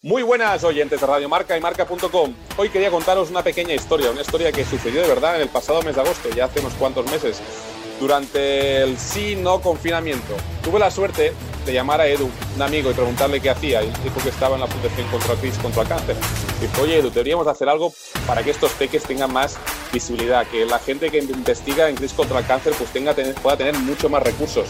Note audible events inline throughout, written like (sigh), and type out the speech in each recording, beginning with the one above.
Muy buenas oyentes de Radio Marca y Marca.com. Hoy quería contaros una pequeña historia, una historia que sucedió de verdad en el pasado mes de agosto, ya hace unos cuantos meses, durante el sí no confinamiento. Tuve la suerte de llamar a Edu, un amigo, y preguntarle qué hacía. Y dijo que estaba en la protección contra el crisis, contra el cáncer. Dijo, oye Edu, deberíamos hacer algo para que estos peques tengan más visibilidad, que la gente que investiga en crisis contra el cáncer pues tenga, pueda tener mucho más recursos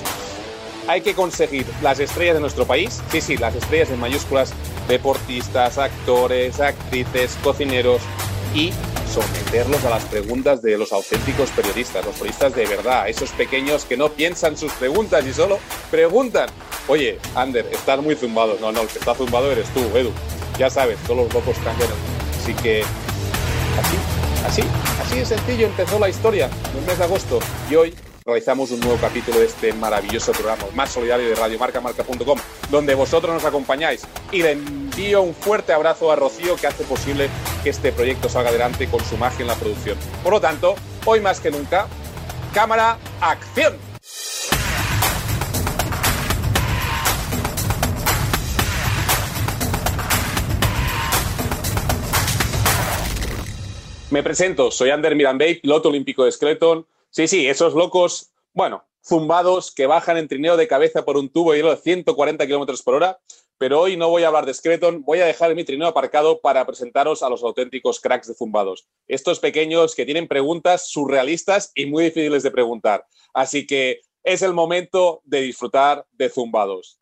hay que conseguir las estrellas de nuestro país, sí, sí, las estrellas en mayúsculas, deportistas, actores, actrices, cocineros y someterlos a las preguntas de los auténticos periodistas, los periodistas de verdad, esos pequeños que no piensan sus preguntas y solo preguntan. Oye, Ander, estás muy zumbado. No, no, el que está zumbado eres tú, Edu. Ya sabes, todos los locos cambian. Así que, así, así, así de sencillo empezó la historia en el mes de agosto. Y hoy realizamos un nuevo capítulo de este maravilloso programa, más solidario de radiomarcamarca.com, donde vosotros nos acompañáis. Y le envío un fuerte abrazo a Rocío, que hace posible que este proyecto salga adelante con su magia en la producción. Por lo tanto, hoy más que nunca, cámara, acción. Me presento, soy Ander Mirambey, piloto olímpico de Skeleton, Sí, sí, esos locos, bueno, zumbados que bajan en trineo de cabeza por un tubo y de 140 kilómetros por hora. Pero hoy no voy a hablar de Skeleton, voy a dejar mi trineo aparcado para presentaros a los auténticos cracks de zumbados. Estos pequeños que tienen preguntas surrealistas y muy difíciles de preguntar. Así que es el momento de disfrutar de zumbados.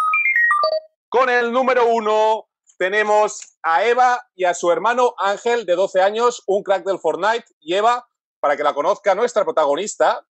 Con el número uno tenemos a Eva y a su hermano Ángel, de 12 años, un crack del Fortnite. Y Eva para que la conozca nuestra protagonista.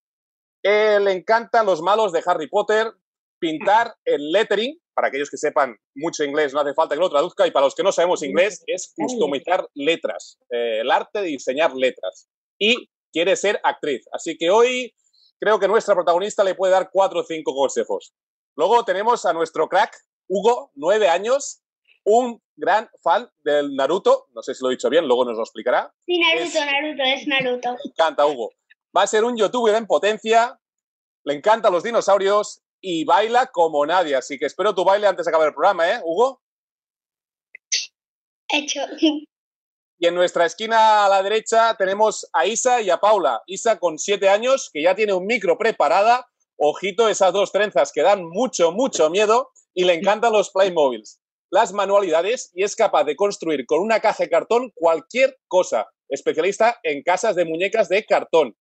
Eh, le encantan los malos de Harry Potter, pintar (laughs) el lettering, para aquellos que sepan mucho inglés, no hace falta que lo traduzca, y para los que no sabemos inglés, es customizar letras, eh, el arte de diseñar letras. Y quiere ser actriz. Así que hoy creo que nuestra protagonista le puede dar cuatro o cinco consejos. Luego tenemos a nuestro crack, Hugo, nueve años, un gran fan del Naruto. No sé si lo he dicho bien, luego nos lo explicará. Sí, Naruto, Naruto, es Naruto. Me encanta, Hugo. Va a ser un youtuber en potencia, le encantan los dinosaurios y baila como nadie. Así que espero tu baile antes de acabar el programa, ¿eh, Hugo? Hecho. Y en nuestra esquina a la derecha tenemos a Isa y a Paula. Isa con siete años, que ya tiene un micro preparada. Ojito, esas dos trenzas que dan mucho, mucho miedo. Y le encantan los Playmobiles las manualidades y es capaz de construir con una caja de cartón cualquier cosa. Especialista en casas de muñecas de cartón.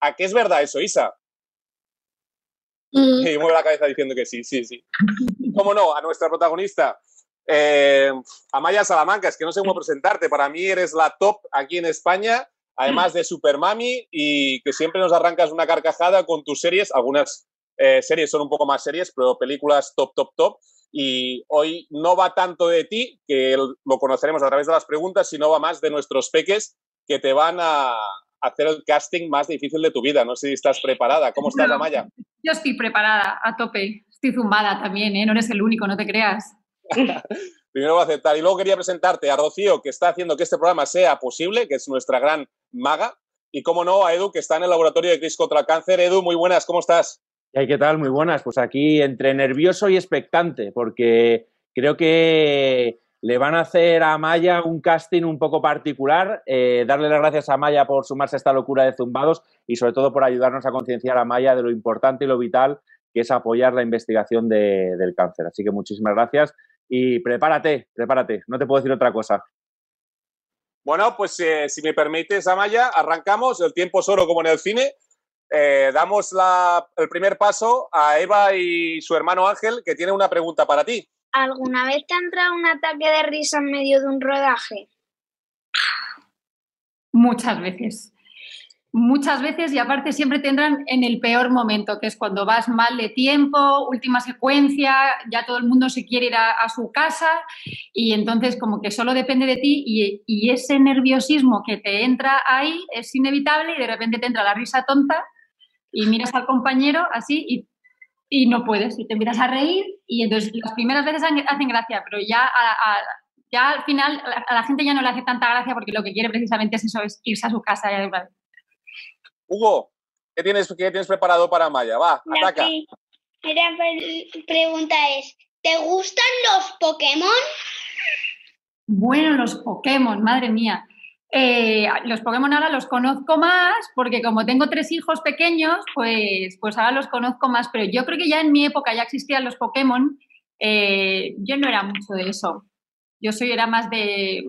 ¿A qué es verdad eso, Isa? Mm. Y mueve la cabeza diciendo que sí, sí, sí. ¿Cómo no? A nuestra protagonista, eh, Amaya Salamanca, es que no sé cómo presentarte. Para mí eres la top aquí en España, además de Super Mami, y que siempre nos arrancas una carcajada con tus series. Algunas eh, series son un poco más serias, pero películas top, top, top. Y hoy no va tanto de ti, que lo conoceremos a través de las preguntas, sino va más de nuestros peques que te van a hacer el casting más difícil de tu vida. No sé si estás preparada. ¿Cómo estás, Amaya? Yo estoy preparada, a tope. Estoy zumbada también, ¿eh? No eres el único, no te creas. (laughs) Primero voy a aceptar. Y luego quería presentarte a Rocío, que está haciendo que este programa sea posible, que es nuestra gran maga. Y, cómo no, a Edu, que está en el laboratorio de Cris contra el cáncer. Edu, muy buenas, ¿cómo estás? ¿Qué tal? Muy buenas. Pues aquí entre nervioso y expectante, porque creo que le van a hacer a Maya un casting un poco particular. Eh, darle las gracias a Maya por sumarse a esta locura de zumbados y sobre todo por ayudarnos a concienciar a Maya de lo importante y lo vital que es apoyar la investigación del cáncer. Así que muchísimas gracias y prepárate, prepárate. No te puedo decir otra cosa. Bueno, pues eh, si me permites, Amaya, arrancamos. El tiempo es oro como en el cine. Eh, damos el primer paso a Eva y su hermano Ángel, que tiene una pregunta para ti. ¿Alguna vez te ha entrado un ataque de risa en medio de un rodaje? Muchas veces. Muchas veces y aparte siempre tendrán en el peor momento, que es cuando vas mal de tiempo, última secuencia, ya todo el mundo se quiere ir a, su casa y entonces como que solo depende de ti y, y ese nerviosismo que te entra ahí es inevitable y de repente te entra la risa tonta y miras al compañero así y, y, no puedes, y te miras a reír y entonces las primeras veces hacen gracia, pero ya, ya al final a la gente ya no le hace tanta gracia porque lo que quiere precisamente es eso, es irse a su casa ya de una vez. Hugo, ¿qué tienes, qué tienes preparado para Maya? Va, ataca. La pregunta es, ¿te gustan los Pokémon? Bueno, los Pokémon, madre mía. Eh, los Pokémon ahora los conozco más porque como tengo tres hijos pequeños, pues, pues ahora los conozco más. Pero yo creo que ya en mi época ya existían los Pokémon. Eh, yo no era mucho de eso. Yo soy, era más de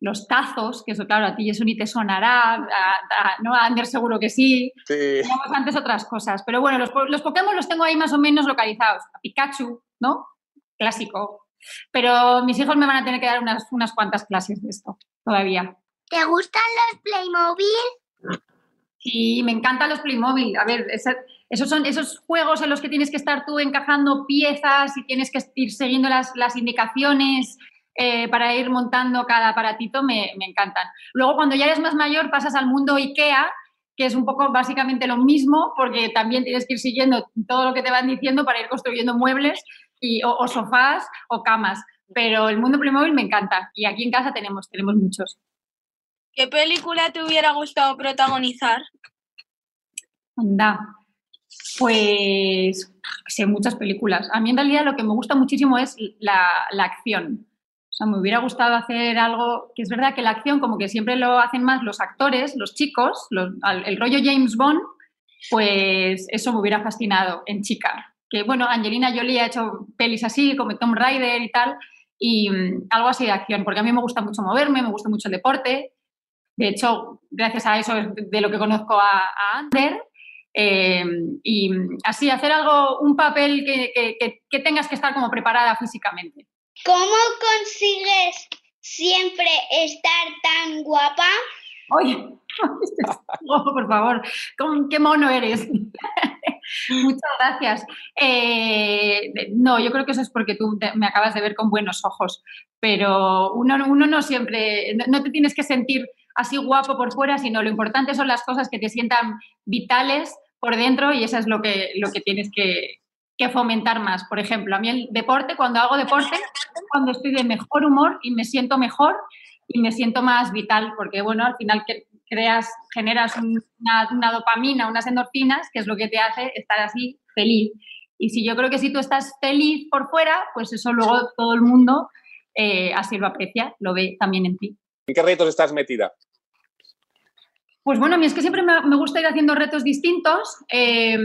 los tazos, que eso claro, a ti eso ni te sonará, a, ¿no? A Ander seguro que sí. Sí. Antes otras cosas. Pero bueno, los, los Pokémon los tengo ahí más o menos localizados. A Pikachu, ¿no? Clásico. Pero mis hijos me van a tener que dar unas, unas cuantas clases de esto todavía. ¿Te gustan los Playmobil? Sí, me encantan los Playmobil. A ver, esos son esos juegos en los que tienes que estar tú encajando piezas y tienes que ir siguiendo las, las indicaciones eh, para ir montando cada aparatito, me, me encantan. Luego, cuando ya eres más mayor, pasas al mundo IKEA, que es un poco básicamente lo mismo, porque también tienes que ir siguiendo todo lo que te van diciendo para ir construyendo muebles y, o, o sofás o camas. Pero el mundo Playmobil me encanta y aquí en casa tenemos, tenemos muchos. ¿Qué película te hubiera gustado protagonizar? Anda. Pues sé muchas películas. A mí en realidad lo que me gusta muchísimo es la, la acción. O sea, me hubiera gustado hacer algo que es verdad que la acción como que siempre lo hacen más los actores, los chicos, el rollo James Bond, pues eso me hubiera fascinado en chica. Que bueno, Angelina Jolie ha hecho pelis así, como Tom Raider y tal, y mm, algo así de acción, porque a mí me gusta mucho moverme, me gusta mucho el deporte. De hecho, gracias a eso es de lo que conozco a, a Ander. Eh, y así, hacer algo, un papel que, que- que- que tengas que estar como preparada físicamente. ¿Cómo consigues siempre estar tan guapa? Oye, (laughs) oh, por favor, ¿cómo- qué mono eres. (laughs) Muchas gracias. Eh, no, yo creo que eso es porque tú te- me acabas de ver con buenos ojos, pero uno, uno no siempre, no, no te tienes que sentir así guapo por fuera, sino lo importante son las cosas que te sientan vitales por dentro y eso es lo que, lo que tienes que, que fomentar más. Por ejemplo, a mí el deporte, cuando hago deporte, cuando estoy de mejor humor y me siento mejor y me siento más vital, porque bueno, al final creas, generas un- una, una dopamina, unas endorfinas, que es lo que te hace estar así feliz. Y si yo creo que si tú estás feliz por fuera, pues eso luego todo el mundo eh, así lo aprecia, lo ve también en ti. ¿En qué retos estás metida? Pues bueno, a mí es que siempre me, gusta ir haciendo retos distintos. Eh,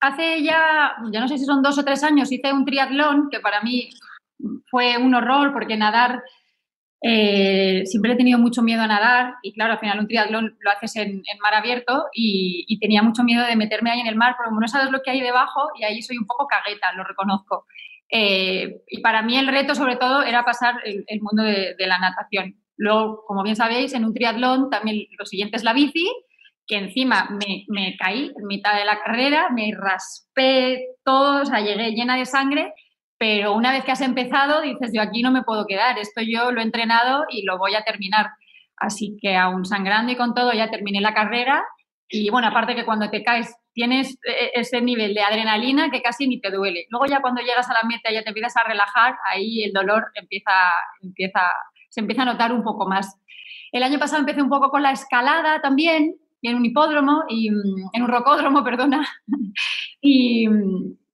hace ya, ya no sé si son dos o tres años, hice un triatlón que para mí fue un horror porque nadar, eh, siempre he tenido mucho miedo a nadar y claro, al final un triatlón lo haces en, mar abierto y, tenía mucho miedo de meterme ahí en el mar porque no sabes lo que hay debajo y ahí soy un poco cagueta, lo reconozco. Eh, y para mí el reto sobre todo era pasar el, mundo de la natación. Luego, como bien sabéis, en un triatlón también lo siguiente es la bici, que encima me, caí en mitad de la carrera, me raspé todo, o sea, llegué llena de sangre, pero una vez que has empezado dices, yo aquí no me puedo quedar, esto yo lo he entrenado y lo voy a terminar. Así que aún sangrando y con todo ya terminé la carrera y bueno, aparte que cuando te caes tienes eh, ese nivel de adrenalina que casi ni te duele. Luego ya cuando llegas a la meta ya te empiezas a relajar, ahí el dolor empieza, empieza, se empieza a notar un poco más. El año pasado empecé un poco con la escalada también, en un hipódromo, y, mm, en un rocódromo, (laughs) perdona. y,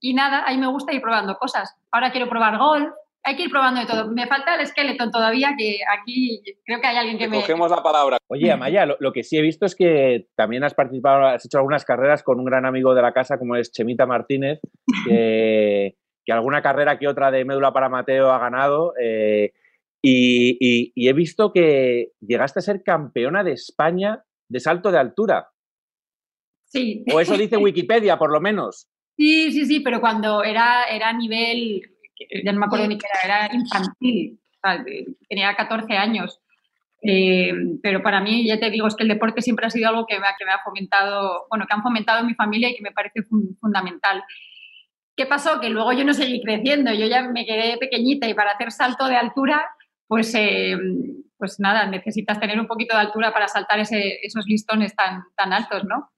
y nada, ahí me gusta ir probando cosas. Ahora quiero probar golf, hay que ir probando de todo. Me falta el esqueleto todavía, que aquí creo que hay alguien que Te me... cogemos la palabra. Oye, Amaya, lo, lo que sí he visto es que también has participado, has hecho algunas carreras con un gran amigo de la casa como es Chemita Martínez, que, que alguna carrera que otra de médula para Mateo ha ganado. eh, y, y- y he visto que llegaste a ser campeona de España de salto de altura. Sí. O eso dice (laughs) Wikipedia, por lo menos. Sí, sí, sí, pero cuando era, era a nivel, ya no me acuerdo ni qué era, era infantil, o sea, de- tenía 14 años. Eh, pero para mí, ya te digo, es que el deporte siempre ha sido algo que me, ha- que me ha fomentado, bueno, que han fomentado en mi familia y que me parece fun- fundamental. ¿Qué pasó? Que luego yo no seguí creciendo, yo ya me quedé pequeñita y para hacer salto de altura, pues, eh, pues nada, necesitas tener un poquito de altura para saltar ese- esos listones tan, tan altos, ¿no?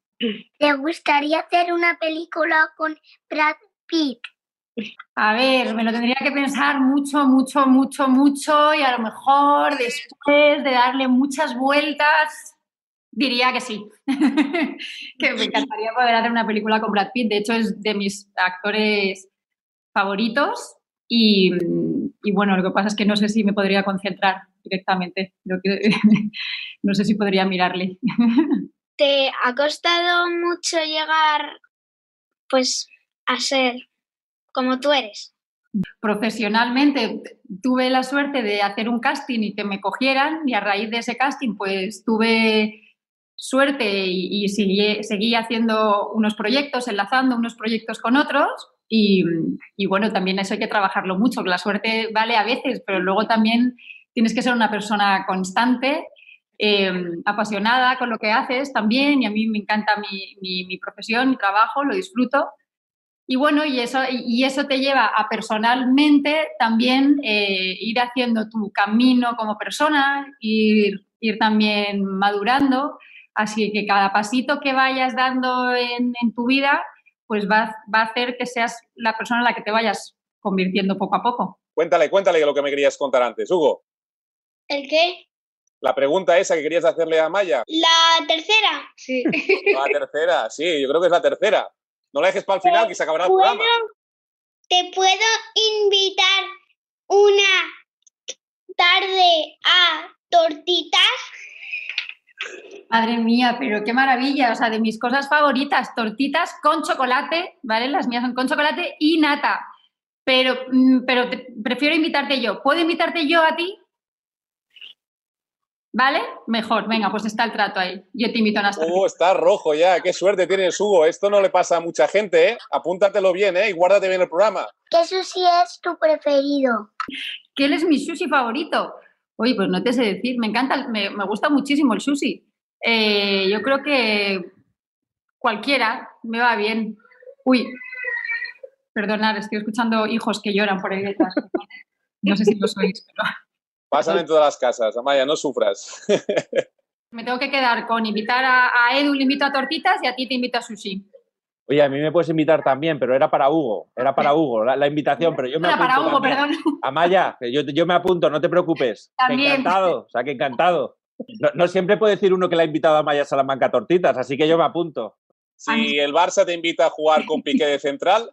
¿Te gustaría hacer una película con Brad Pitt? A ver, me lo tendría que pensar mucho, mucho, mucho, mucho y a lo mejor después de darle muchas vueltas diría que sí. (laughs) que me encantaría poder hacer una película con Brad Pitt. De hecho, es de mis actores favoritos y, y bueno, lo que pasa es que no sé si me podría concentrar directamente. Creo que (laughs) no sé si podría mirarle. (laughs) ¿Te ha costado mucho llegar pues a ser como tú eres? Profesionalmente tuve la suerte de hacer un casting y que me cogieran y a raíz de ese casting pues tuve suerte y, seguí, seguí, haciendo unos proyectos, enlazando unos proyectos con otros y, y, bueno, también eso hay que trabajarlo mucho, la suerte vale a veces, pero luego también tienes que ser una persona constante, eh, apasionada con lo que haces también y a mí me encanta mi, mi, mi profesión, mi trabajo, lo disfruto y bueno, y eso, y eso te lleva a personalmente también eh, ir haciendo tu camino como persona, ir, ir también madurando. Así que cada pasito que vayas dando en, en tu vida, pues va, va, a hacer que seas la persona en la que te vayas convirtiendo poco a poco. Cuéntale, cuéntale lo que me querías contar antes, Hugo. ¿El qué? La pregunta esa que querías hacerle a Maya. La tercera. Sí. (laughs) La tercera, sí, yo creo que es la tercera. No la dejes para el final, que se acabará el programa. ¿Te puedo invitar una tarde a tortitas? Madre mía, pero qué maravilla, o sea, de mis cosas favoritas, tortitas con chocolate, ¿vale? Las mías son con chocolate y nata. Pero, pero te, prefiero invitarte yo. ¿Puedo invitarte yo a ti? ¿Vale? Mejor, venga, pues está el trato ahí. Yo te invito a unas Oh, está rojo ya, qué suerte tienes, Hugo. Esto no le pasa a mucha gente, ¿eh? Apúntatelo bien, ¿eh? Y guárdate bien el programa. ¿Qué sushi es tu preferido? ¿Qué es mi sushi favorito? Oye, pues no te sé decir, me encanta, me, me gusta muchísimo el sushi. Eh, yo creo que cualquiera me va bien. Uy, perdonad, estoy escuchando hijos que lloran por ahí detrás. (laughs) No sé si lo sois, pero... Pasan en todas las casas, Amaya, no sufras. (laughs) Me tengo que quedar con invitar a, a, Edu, le invito a tortitas y a ti te invito a sushi. Oye, a mí me puedes invitar también, pero era para Hugo, era para Hugo la, la invitación, pero yo me Era apunto para Hugo, también. perdón. Amaya, yo, yo me apunto, no te preocupes. También. Encantado, o sea, que encantado. No, no siempre puede decir uno que le ha invitado a Maya Salamanca a tortitas, así que yo me apunto. Si el Barça te invita a jugar con (laughs) Piqué de central,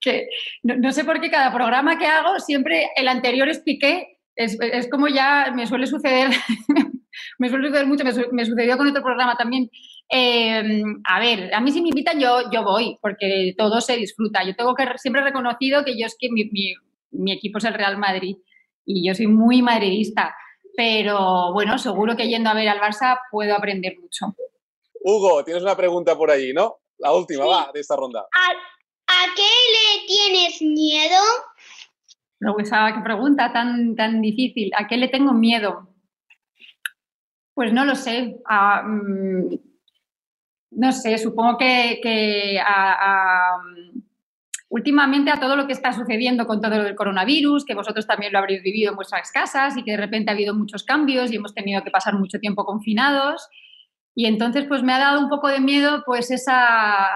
que no, no, sé por qué cada programa que hago siempre el anterior es Piqué. Es, es como ya me suele suceder, (laughs) me suele suceder mucho, me, su, me, sucedió con otro programa también. Eh, a ver, a mí si me invitan yo, yo voy, porque todo se disfruta. Yo tengo que siempre reconocido que yo es que mi, mi, mi equipo es el Real Madrid y yo soy muy madridista, pero bueno, seguro que yendo a ver al Barça puedo aprender mucho. Hugo, tienes una pregunta por allí, ¿no? La última, sí. va, de esta ronda. ¿A, ¿A, qué le tienes miedo? Pero esa qué pregunta tan, tan difícil. ¿A qué le tengo miedo? Pues no lo sé. A, um, no sé, supongo que, que a, últimamente a todo lo que está sucediendo con todo lo del coronavirus, que vosotros también lo habréis vivido en vuestras casas y que de repente ha habido muchos cambios y hemos tenido que pasar mucho tiempo confinados. Y entonces, pues me ha dado un poco de miedo, pues esa,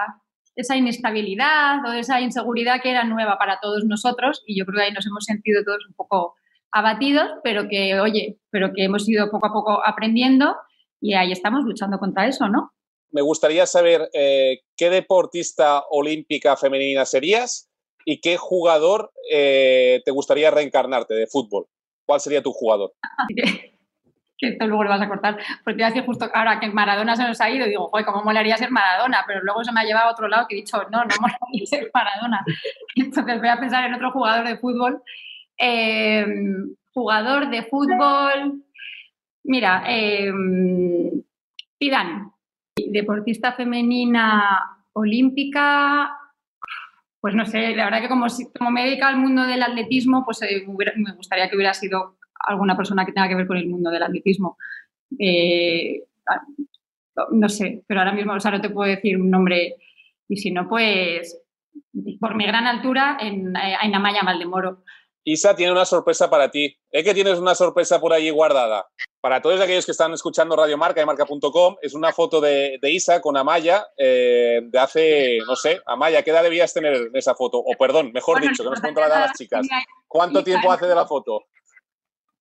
esa inestabilidad o esa inseguridad que era nueva para todos nosotros. Y yo creo que ahí nos hemos sentido todos un poco abatidos, pero que, oye, pero que hemos ido poco a poco aprendiendo y ahí estamos luchando contra eso, ¿no? Me gustaría saber eh, qué deportista olímpica femenina serías y qué jugador eh, te gustaría reencarnarte de fútbol. ¿Cuál sería tu jugador? que esto luego lo vas a cortar, porque voy a decir justo ahora que Maradona se nos ha ido, digo, joder, ¿cómo molaría ser Maradona? Pero luego se me ha llevado a otro lado que he dicho, no, no molaría (laughs) ser Maradona. Entonces voy a pensar en otro jugador de fútbol. Eh, jugador de fútbol, mira, eh, deportista femenina olímpica, pues no sé, la verdad que como, como me dedico al mundo del atletismo, pues eh, me gustaría que hubiera sido alguna persona que tenga que ver con el mundo del atletismo. Eh, no sé, pero ahora mismo o sea, no te puedo decir un nombre. Y si no, pues por mi gran altura, en, en Amaya Maldemoro. Isa tiene una sorpresa para ti. Es que tienes una sorpresa por ahí guardada. Para todos aquellos que están escuchando Radio Marca y marca.com, es una foto de, de Isa con Amaya eh, de hace, no sé, Amaya, ¿qué edad debías tener en esa foto? O perdón, mejor bueno, dicho, que nos cuentan las chicas. ¿Cuánto tiempo hace de la foto?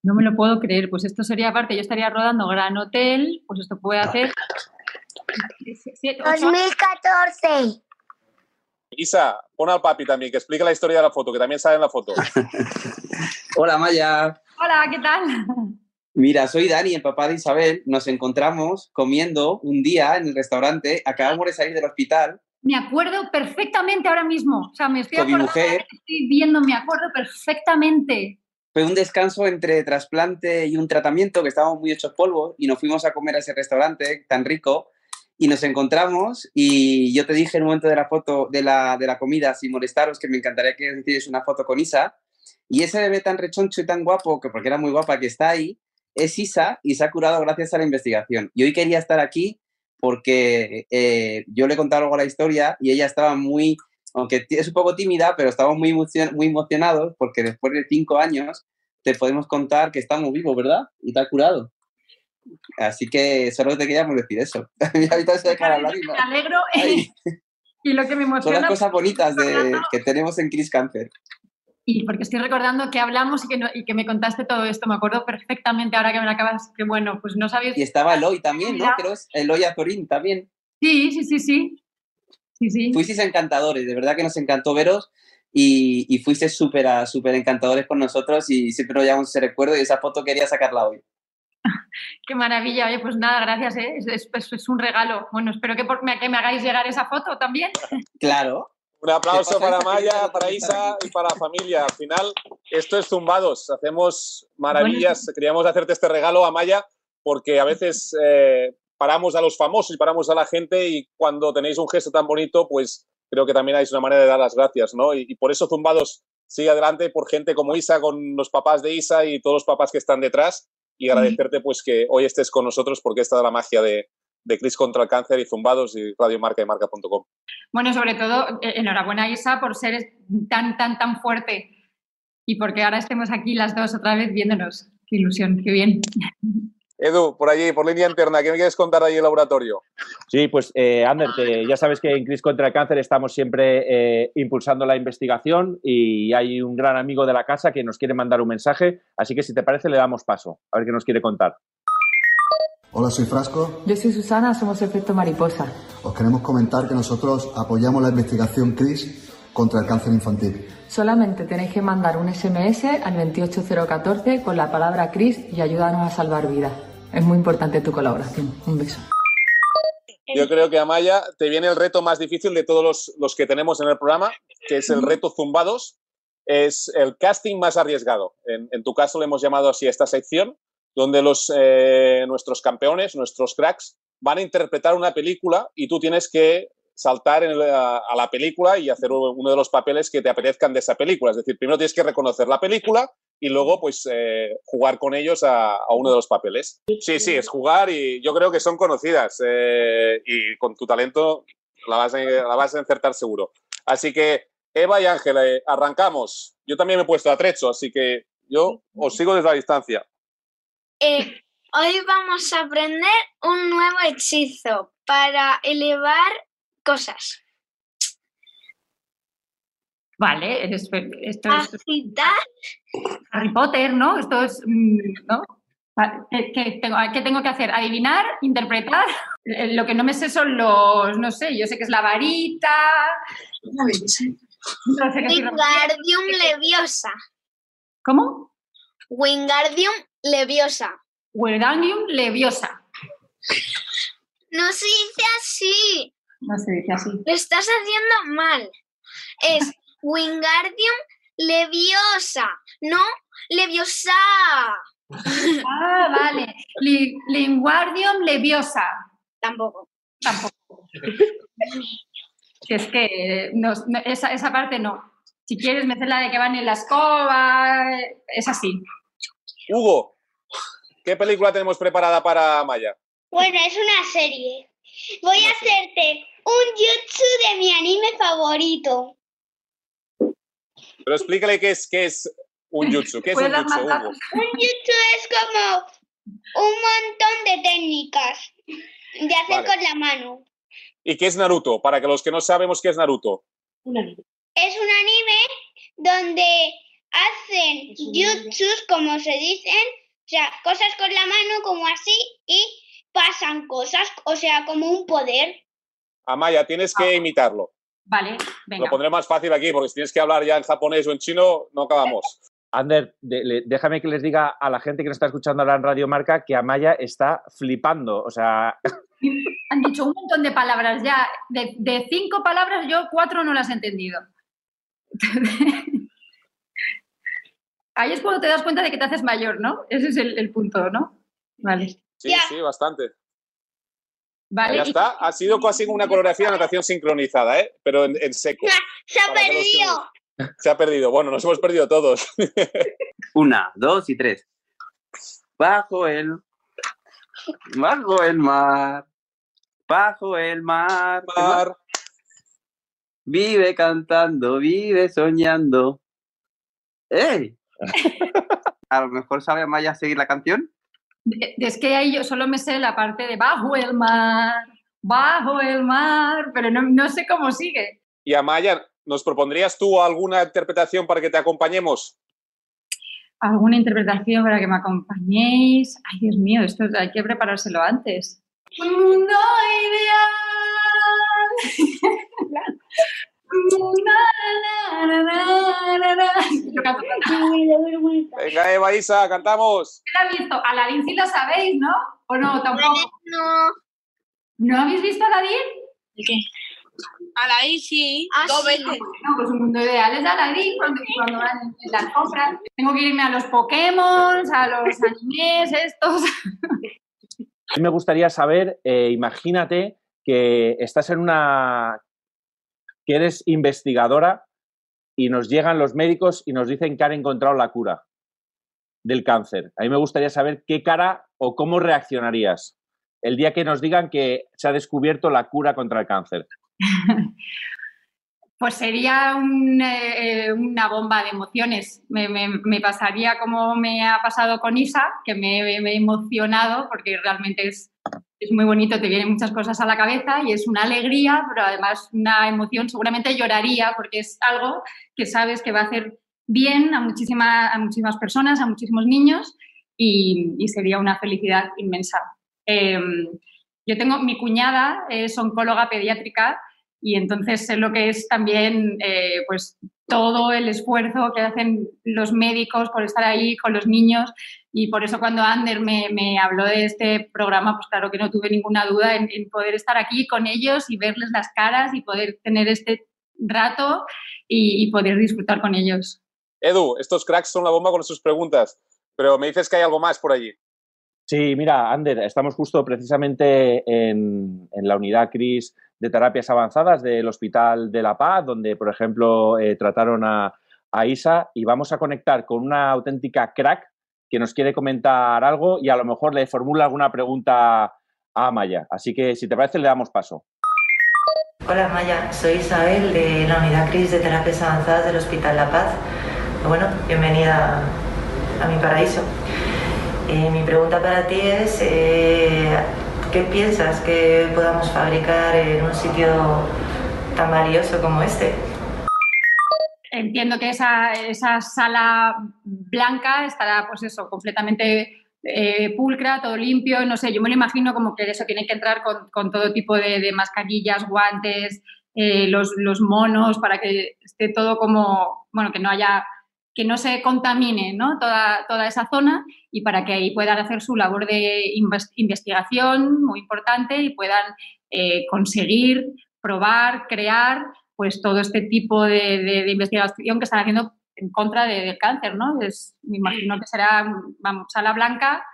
No me lo puedo creer. Pues esto sería aparte, yo estaría rodando Gran Hotel, pues esto puede hacer. 2014. Isa, pon al papi también, que explique la historia de la foto, que también sale en la foto. (laughs) Hola Maya. Hola, ¿qué tal? Mira, soy Dani, el papá de Isabel. Nos encontramos comiendo un día en el restaurante. Acabamos de salir del hospital. Me acuerdo perfectamente ahora mismo. O sea, me estoy acordando, mujer. estoy viendo, me acuerdo perfectamente. Fue un descanso entre trasplante y un tratamiento que estábamos muy hechos polvo y nos fuimos a comer a ese restaurante tan rico y nos encontramos y yo te dije en un momento de la foto de la, de la comida sin molestaros que me encantaría que hicierais una foto con Isa y ese bebé tan rechoncho y tan guapo que porque era muy guapa que está ahí es Isa y se ha curado gracias a la investigación y hoy quería estar aquí porque eh, yo le he contado algo la historia y ella estaba muy aunque es un poco tímida, pero estamos muy, muy emocionados porque después de cinco años te podemos contar que estamos vivos, ¿verdad? Y te curado. Así que solo te queríamos decir eso. Mi deja de hablar y Me alegro Ay, (laughs) y lo que me son las emociona cosas bonitas de, que tenemos en Chris Cancer. y porque estoy recordando que hablamos y que, no- y que me contaste todo esto. Me acuerdo perfectamente ahora que me lo acabas. Que bueno, pues no sabías. Y estaba Eloy también, ¿no? Creo es Eloy Azorín también. Sí, sí, sí, sí. Sí, sí. Fuisteis encantadores, de verdad que nos encantó veros y, y fuisteis súper encantadores con nosotros y siempre nos llevamos ese recuerdo y esa foto quería sacarla hoy. (laughs) Qué maravilla. Oye, pues nada, gracias. ¿eh? Es, es- es- es un regalo. Bueno, espero que, por- me, que me hagáis llegar esa foto también. (laughs) Claro, Un aplauso ¿Qué pasa, para? Maya, para Isa y para la familia. Al final, esto es Zumbados. Hacemos maravillas. Queríamos hacerte este regalo a Maya porque a veces eh, paramos a los famosos y paramos a la gente y cuando tenéis un gesto tan bonito, pues creo que también hay una manera de dar las gracias, ¿no? Y, y por eso Zumbados sigue adelante por gente como Isa, con los papás de Isa y todos los papás que están detrás y agradecerte pues que hoy estés con nosotros porque esta es la magia de, de Cris contra el cáncer y Zumbados y Radio Marca y Marca.com. Bueno, sobre todo, eh, enhorabuena Isa por ser tan, tan, tan fuerte y porque ahora estemos aquí las dos otra vez viéndonos. Qué ilusión, qué bien. (laughs) Edu, por allí, por línea interna, ¿qué me quieres contar ahí en el laboratorio? Sí, pues eh, Ander, que ya sabes que en Cris contra el Cáncer estamos siempre eh, impulsando la investigación y hay un gran amigo de la casa que nos quiere mandar un mensaje, así que si te parece le damos paso, a ver qué nos quiere contar. Hola, soy Frasco. Yo soy Susana, somos Efecto Mariposa. Os queremos comentar que nosotros apoyamos la investigación CRIS contra el cáncer infantil. Solamente tenéis que mandar un SMS al 28014 con la palabra Cris y ayúdanos a salvar vidas. Es muy importante tu colaboración. Un beso. Yo creo que Amaya te viene el reto más difícil de todos los, los que tenemos en el programa, que es el reto Zumbados. Es el casting más arriesgado. En, en tu caso le hemos llamado así a esta sección, donde los, eh, nuestros campeones, nuestros cracks, van a interpretar una película y tú tienes que saltar en la- a la película y hacer uno de los papeles que te apetezcan de esa película. Es decir, primero tienes que reconocer la película y luego pues eh, jugar con ellos a, a uno de los papeles. Sí, sí, es jugar y yo creo que son conocidas eh, y con tu talento la vas, a, la vas a acertar seguro. Así que Eva y Ángela, eh, arrancamos. Yo también me he puesto a trecho, así que yo os sigo desde la distancia. Eh, hoy vamos a aprender un nuevo hechizo para elevar cosas. Vale, es- esto es Agitar Harry Potter, ¿no? Esto es, mm, ¿no? Va- ¿Qué, qué tengo, qué tengo que hacer? ¿Adivinar? ¿Interpretar? Eh, Lo que no me sé son los, no sé, yo sé que es la varita. No sé qué Wingardium Leviosa. ¿Cómo? Wingardium Leviosa. Wingardium Leviosa. No se dice así. No se dice así. Lo estás haciendo mal. Es (laughs) Wingardium Leviosa, no Leviosa. Ah, vale. Li- Linguardium Leviosa. Tampoco. Tampoco. Si es que no, no, esa, esa parte no. Si quieres meter la de que van en la escoba, es así. Hugo, ¿qué película tenemos preparada para Maya? Bueno, es una serie. Voy a hacerte un jutsu de mi anime favorito. Pero explícale qué es, qué es un jutsu. ¿Qué es un ¿Puedes dar jutsu, Hugo? Un jutsu es como un montón de técnicas de hacer Vale. con la mano. ¿Y qué es Naruto? Para que los que no sabemos qué es Naruto. Es un anime donde hacen jutsus, como se dicen, o sea, cosas con la mano como así y pasan cosas, o sea, como un poder. Amaya, tienes que imitarlo. Vale, venga. Lo pondré más fácil aquí, porque si tienes que hablar ya en japonés o en chino, no acabamos. Ander, de- le- déjame que les diga a la gente que nos está escuchando ahora en Radio Marca que Amaya está flipando. O sea, (laughs) Han dicho un montón de palabras ya. De, de cinco palabras, yo cuatro no las he entendido. (laughs) Ahí es cuando te das cuenta de que te haces mayor, ¿no? Ese es el, el punto, ¿no? Vale. Sí, sí, bastante. Vale. Ya y- está. Ha sido casi una coreografía de natación sincronizada, ¿eh? Pero en, en seco. Se ha que perdido. Se ha perdido. Bueno, nos hemos perdido todos. (laughs) Una, dos y tres. Bajo el. Bajo el mar. Bajo el mar. Mar. Vive cantando, vive soñando. ¡Ey! (laughs) A lo mejor sabe Amaya seguir la canción. Es que ahí yo solo me sé la parte de bajo el mar, bajo el mar, pero no, no sé cómo sigue. Y Amaya, ¿nos propondrías tú alguna interpretación para que te acompañemos? ¿Alguna interpretación para que me acompañéis? Ay, Dios mío, esto hay que preparárselo antes. Un mundo ideal. Yo canto fatal. Venga, Eva, Isa, cantamos. ¿Quién la ha visto? Aladín sí la sabéis, ¿no? ¿O no? Tampoco. No. ¿No habéis visto Aladín? A la sí, Ah, dos sí. No, pues un mundo ideal es de Aladín cuando, cuando van en, en las compras. Tengo que irme a los Pokémon, a los animes estos. a mí me gustaría saber, eh, imagínate que estás en una... que eres investigadora y nos llegan los médicos y nos dicen que han encontrado la cura del cáncer. A mí me gustaría saber qué cara o cómo reaccionarías el día que nos digan que se ha descubierto la cura contra el cáncer. (laughs) Pues sería eh, una bomba de emociones. Me, pasaría como me ha pasado con Isa, que me he emocionado porque realmente es, es muy bonito, te vienen muchas cosas a la cabeza y es una alegría, pero además una emoción. Seguramente lloraría porque es algo que sabes que va a hacer bien a, a muchísimas personas, a muchísimos niños y, sería una felicidad inmensa. Eh, yo tengo, mi cuñada es oncóloga pediátrica y entonces sé lo que es también eh, pues todo el esfuerzo que hacen los médicos por estar ahí con los niños y por eso cuando Ander me, me habló de este programa, pues claro que no tuve ninguna duda en, poder estar aquí con ellos y verles las caras y poder tener este rato y, y poder disfrutar con ellos. Edu, estos cracks son la bomba con sus preguntas, pero me dices que hay algo más por allí. Sí, mira, Ander, estamos justo precisamente en, la unidad CRIS de terapias avanzadas del Hospital de la Paz, donde, por ejemplo, eh, trataron a, Isa y vamos a conectar con una auténtica crack que nos quiere comentar algo y a lo mejor le formula alguna pregunta a Amaya. Así que, si te parece, le damos paso. Hola Maya, soy Isabel de la unidad CRIS de terapias avanzadas del Hospital La Paz. Bueno, bienvenida a mi paraíso. Eh, mi pregunta para ti es, eh, ¿qué piensas que podamos fabricar en un sitio tan valioso como este? Entiendo que esa, esa sala blanca estará, pues eso, completamente eh, pulcra, todo limpio, no sé, yo me lo imagino como que eso tiene que entrar con, con todo tipo de, mascarillas, guantes, los, los monos, para que esté todo como, bueno, que no haya, que no se contamine ¿no? Toda, toda esa zona y para que ahí puedan hacer su labor de inves- investigación muy importante y puedan eh, conseguir, probar, crear pues todo este tipo de, investigación que están haciendo en contra de- del cáncer, ¿no? Me imagino que será, vamos, sala blanca,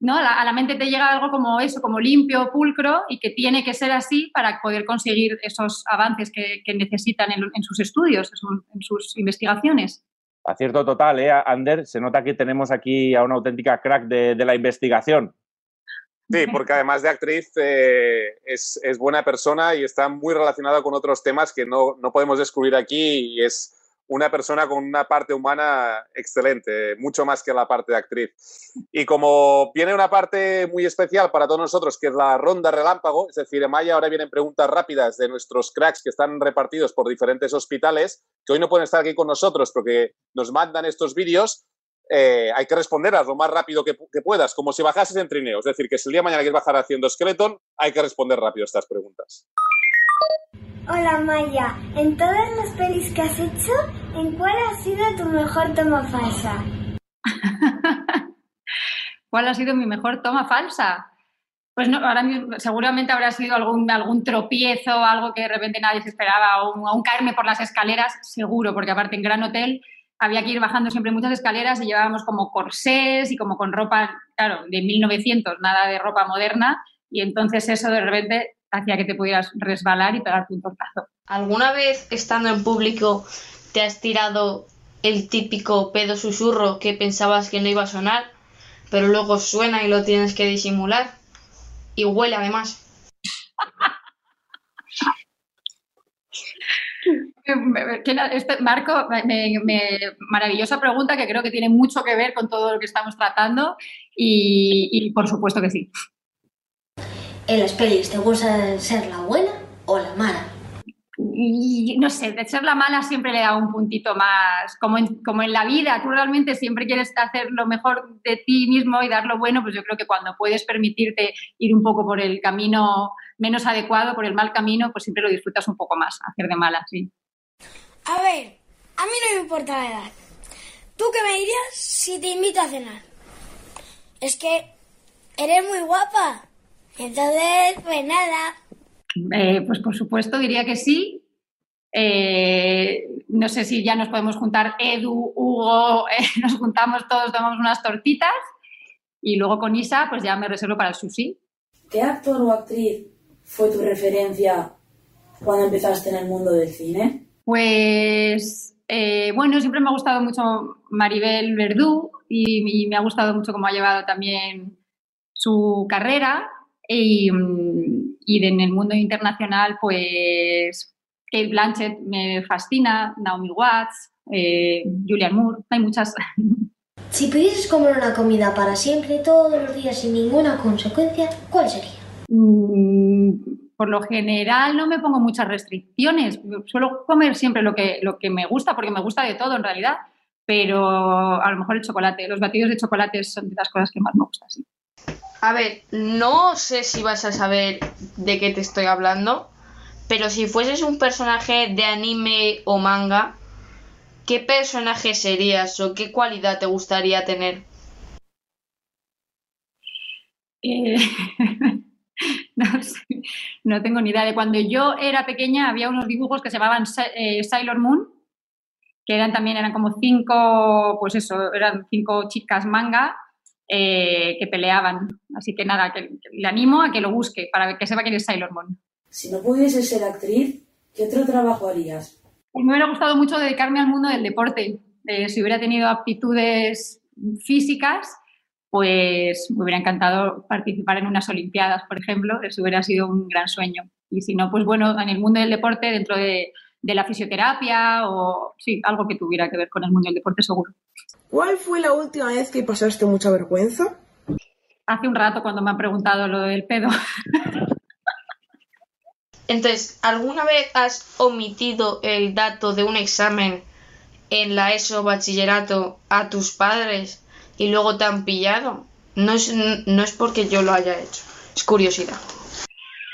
¿no? A la, mente te llega algo como eso, como limpio, pulcro, y que tiene que ser así para poder conseguir esos avances que, necesitan en, sus estudios, en sus investigaciones. Acierto total, ¿eh, Ander? Se nota que tenemos aquí a una auténtica crack de, la investigación. Sí, porque además de actriz eh, es, es buena persona y está muy relacionada con otros temas que no, no podemos descubrir aquí y es una persona con una parte humana excelente, mucho más que la parte de actriz. Y como viene una parte muy especial para todos nosotros, que es la ronda relámpago, es decir, Maya ahora vienen preguntas rápidas de nuestros cracks que están repartidos por diferentes hospitales, que hoy no pueden estar aquí con nosotros porque nos mandan estos vídeos, eh, hay que responderlas lo más rápido que puedas, como si bajases en trineo. Es decir, que si el día de mañana quieres bajar haciendo skeleton, hay que responder rápido estas preguntas. Hola Maya, en todas las pelis que has hecho, ¿en cuál ha sido tu mejor toma falsa? (laughs) ¿Cuál ha sido mi mejor toma falsa? Pues no, ahora seguramente habrá sido algún, algún tropiezo, algo que de repente nadie se esperaba, o un, un caerme por las escaleras, seguro, porque aparte en Gran Hotel había que ir bajando siempre muchas escaleras y llevábamos como corsés y como con ropa, claro, de 1900, nada de ropa moderna, y entonces eso de repente hacía que te pudieras resbalar y pegarte un tortazo. ¿Alguna vez estando en público te has tirado el típico pedo susurro que pensabas que no iba a sonar, pero luego suena y lo tienes que disimular? Y huele además. (laughs) Este- Marco, me- me- maravillosa pregunta que creo que tiene mucho que ver con todo lo que estamos tratando y, y por supuesto que sí. En las pelis, ¿te gusta ser la buena o la mala? Y no sé, de ser la mala siempre le da un puntito más, como en, como en la vida, tú realmente siempre quieres hacer lo mejor de ti mismo y dar lo bueno, pues yo creo que cuando puedes permitirte ir un poco por el camino menos adecuado, por el mal camino, pues siempre lo disfrutas un poco más, hacer de mala, sí. A ver, a mí no me importa la edad. ¿Tú qué me dirías si te invito a cenar? Es que eres muy guapa. Entonces, pues nada. Eh, pues por supuesto, diría que sí. Eh, no sé si ya nos podemos juntar Edu, Hugo, (laughs) eh, nos juntamos todos, tomamos unas tortitas y luego con Isa pues ya me reservo para el sushi. ¿Qué actor o actriz fue tu referencia cuando empezaste en el mundo del cine? Pues eh, bueno, siempre me ha gustado mucho Maribel Verdú y, y me ha gustado mucho cómo ha llevado también su carrera y, y en el mundo internacional pues Kate Blanchett me fascina, Naomi Watts, eh, Julianne Moore, hay muchas. (laughs) Si pudieses comer una comida para siempre, todos los días, sin ninguna consecuencia, ¿cuál sería? Mm, Por lo general no me pongo muchas restricciones. Suelo comer siempre lo que, lo que me gusta, porque me gusta de todo en realidad, pero a lo mejor el chocolate, los batidos de chocolate son de las cosas que más me gustan. sí. A ver, no sé si vas a saber de qué te estoy hablando, pero si fueses un personaje de anime o manga, ¿qué personaje serías o qué cualidad te gustaría tener? Eh, (laughs) no, tengo ni idea. De cuando yo era pequeña había unos dibujos que se llamaban eh, Sailor Moon, que eran también eran como cinco, pues eso, eran cinco chicas manga eh, que peleaban. Así que nada, que, que le animo a que lo busque para que sepa quién es Sailor Moon. Si no pudieses ser actriz, ¿qué otro trabajo harías? Pues me hubiera gustado mucho dedicarme al mundo del deporte. Eh, si hubiera tenido aptitudes físicas, pues me hubiera encantado participar en unas Olimpiadas, por ejemplo. Eso hubiera sido un gran sueño. Y si no, pues bueno, en el mundo del deporte, dentro de, de la fisioterapia o sí, algo que tuviera que ver con el mundo del deporte, seguro. ¿Cuál fue la última vez que pasaste mucha vergüenza? Hace un rato cuando me han preguntado lo del pedo. Entonces, ¿alguna vez has omitido el dato de un examen en la ESO bachillerato a tus padres y luego te han pillado? No es, no es porque yo lo haya hecho, es curiosidad.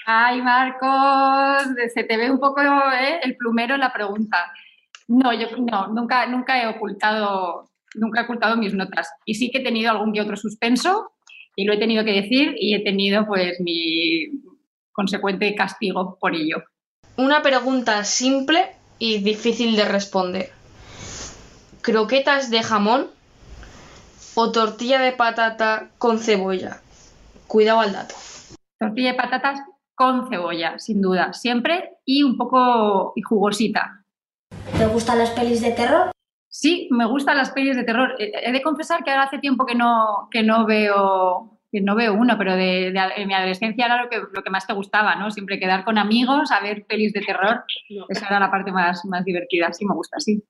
Ay, Marcos, se te ve un poco ¿eh? el plumero en la pregunta. No, yo no, nunca, nunca he ocultado, nunca he ocultado mis notas. Y sí que he tenido algún que otro suspenso y lo he tenido que decir y he tenido pues mi consecuente castigo por ello. Una pregunta simple y difícil de responder. ¿Croquetas de jamón o tortilla de patata con cebolla? Cuidado al dato. Tortilla de patatas con cebolla, sin duda, siempre y un poco y jugosita. ¿Te gustan las pelis de terror? Sí, me gustan las pelis de terror. Eh, He de confesar que ahora hace tiempo que no, que no veo que no veo uno, pero de, de- en mi adolescencia era lo que, lo que más te gustaba, ¿no? Siempre quedar con amigos a ver pelis de terror. Esa era la parte más, más divertida. Sí, me gusta, sí.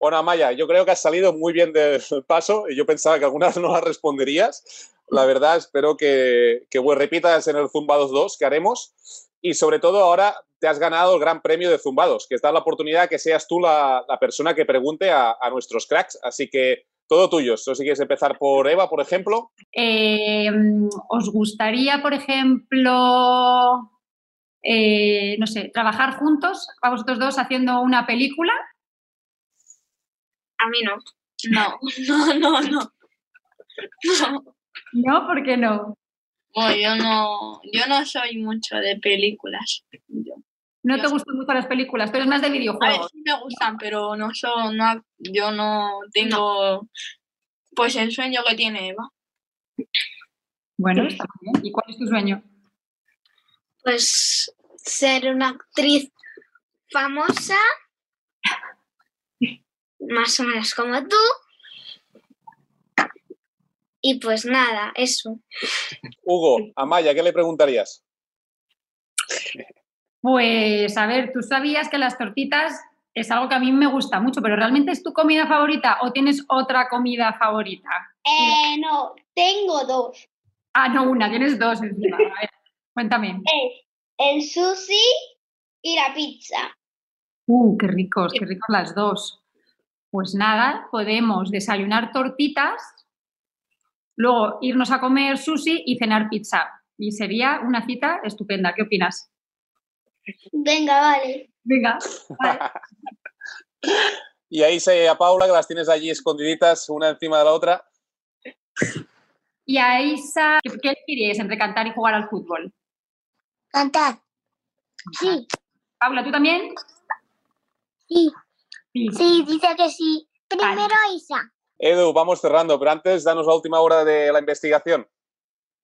Bueno, Amaya, yo creo que has salido muy bien del paso y yo pensaba que algunas no las responderías. La verdad, espero que, que bueno, repitas en el Zumbados 2 que haremos y sobre todo ahora te has ganado el gran premio de Zumbados, que está la oportunidad que seas tú la, la persona que pregunte a, a nuestros cracks. Así que todo tuyo. Si quieres empezar por Eva, por ejemplo. Eh, ¿Os gustaría, por ejemplo, eh, no sé, trabajar juntos, a vosotros dos haciendo una película. A mí no. No, (laughs) no, no, no. (laughs) No, No, ¿por qué no? Bueno, yo no, yo no soy mucho de películas. Yo- No Yo te gustan mucho las películas, tú eres más de A ver, videojuegos. sí me gustan, pero no son, no, yo no tengo pues el sueño que tiene Eva. Bueno, está muy bien. ¿Y cuál es tu sueño? Pues ser una actriz famosa, (laughs) más o menos como tú. Y pues nada, eso. Hugo, Amaya, ¿qué le preguntarías? Pues, a ver, tú sabías que las tortitas es algo que a mí me gusta mucho, pero ¿realmente es tu comida favorita o tienes otra comida favorita? Eh, no, tengo dos. Ah, no, una, tienes dos encima. A ver, cuéntame. Es el sushi y la pizza. Uh, qué ricos, qué ricos las dos. Pues nada, podemos desayunar tortitas, luego irnos a comer sushi y cenar pizza. Y sería una cita estupenda. ¿Qué opinas? Venga, vale. Venga. (laughs) Y ahí se a Paula, que las tienes allí escondiditas una encima de la otra. Y a Isa, ¿qué qué elegiríais entre cantar y jugar al fútbol? Cantar. Sí, Paula, ¿tú también? sí, Sí. sí, dice que sí. Primero Isa. Edu, vamos cerrando, pero antes danos la última hora de la investigación.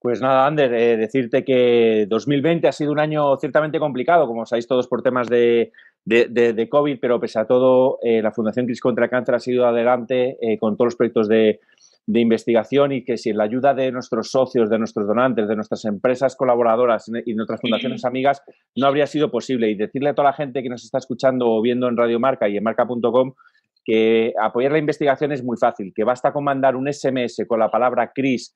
Pues nada, Ander, eh, decirte que 2020 ha sido un año ciertamente complicado, como sabéis todos por temas de, de- de- de COVID, pero pese a todo, eh, la Fundación Cris contra el Cáncer ha seguido adelante eh, con todos los proyectos de, de investigación y que sin la ayuda de nuestros socios, de nuestros donantes, de nuestras empresas colaboradoras y de nuestras fundaciones amigas, no habría sido posible. Y decirle a toda la gente que nos está escuchando o viendo en Radio Marca y en marca.com que apoyar la investigación es muy fácil, que basta con mandar un SMS con la palabra CRIS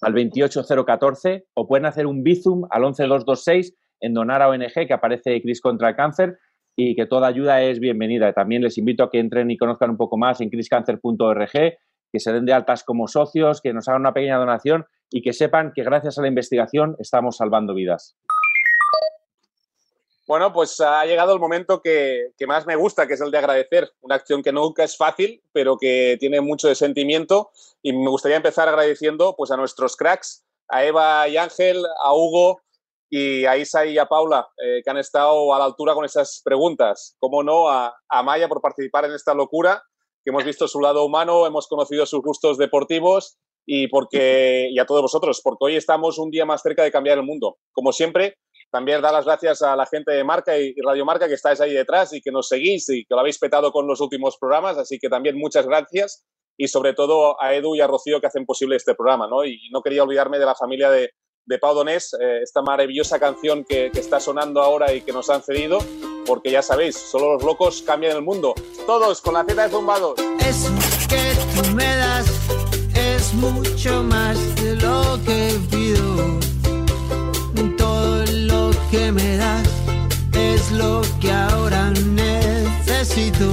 al 28014 o pueden hacer un Bizum al 11226 en donar a ONG que aparece Cris contra el cáncer y que toda ayuda es bienvenida. También les invito a que entren y conozcan un poco más en criscancer.org, que se den de altas como socios, que nos hagan una pequeña donación y que sepan que gracias a la investigación estamos salvando vidas. Bueno, pues ha llegado el momento que, más me gusta, que es el de agradecer. Una acción que nunca es fácil, pero que tiene mucho de sentimiento. Y me gustaría empezar agradeciendo pues, a nuestros cracks, a Eva y Ángel, a Hugo y a Isa y a Paula, eh, que han estado a la altura con esas preguntas. Cómo no, a, a Maya por participar en esta locura, que hemos visto su lado humano, hemos conocido sus gustos deportivos y, porque, y a todos vosotros, porque hoy estamos un día más cerca de cambiar el mundo. Como siempre, también dar las gracias a la gente de Marca y Radio Marca que estáis ahí detrás y que nos seguís y que lo habéis petado con los últimos programas, así que también muchas gracias y sobre todo a Edu y a Rocío que hacen posible este programa, ¿no? Y no quería olvidarme de la familia de, de Pau Donés, eh, esta maravillosa canción que, que está sonando ahora y que nos han cedido, porque ya sabéis, solo los locos cambian el mundo. Todos con la Z de zumbados. Eso que tú me das es mucho más de lo que pido. Es lo que ahora necesito.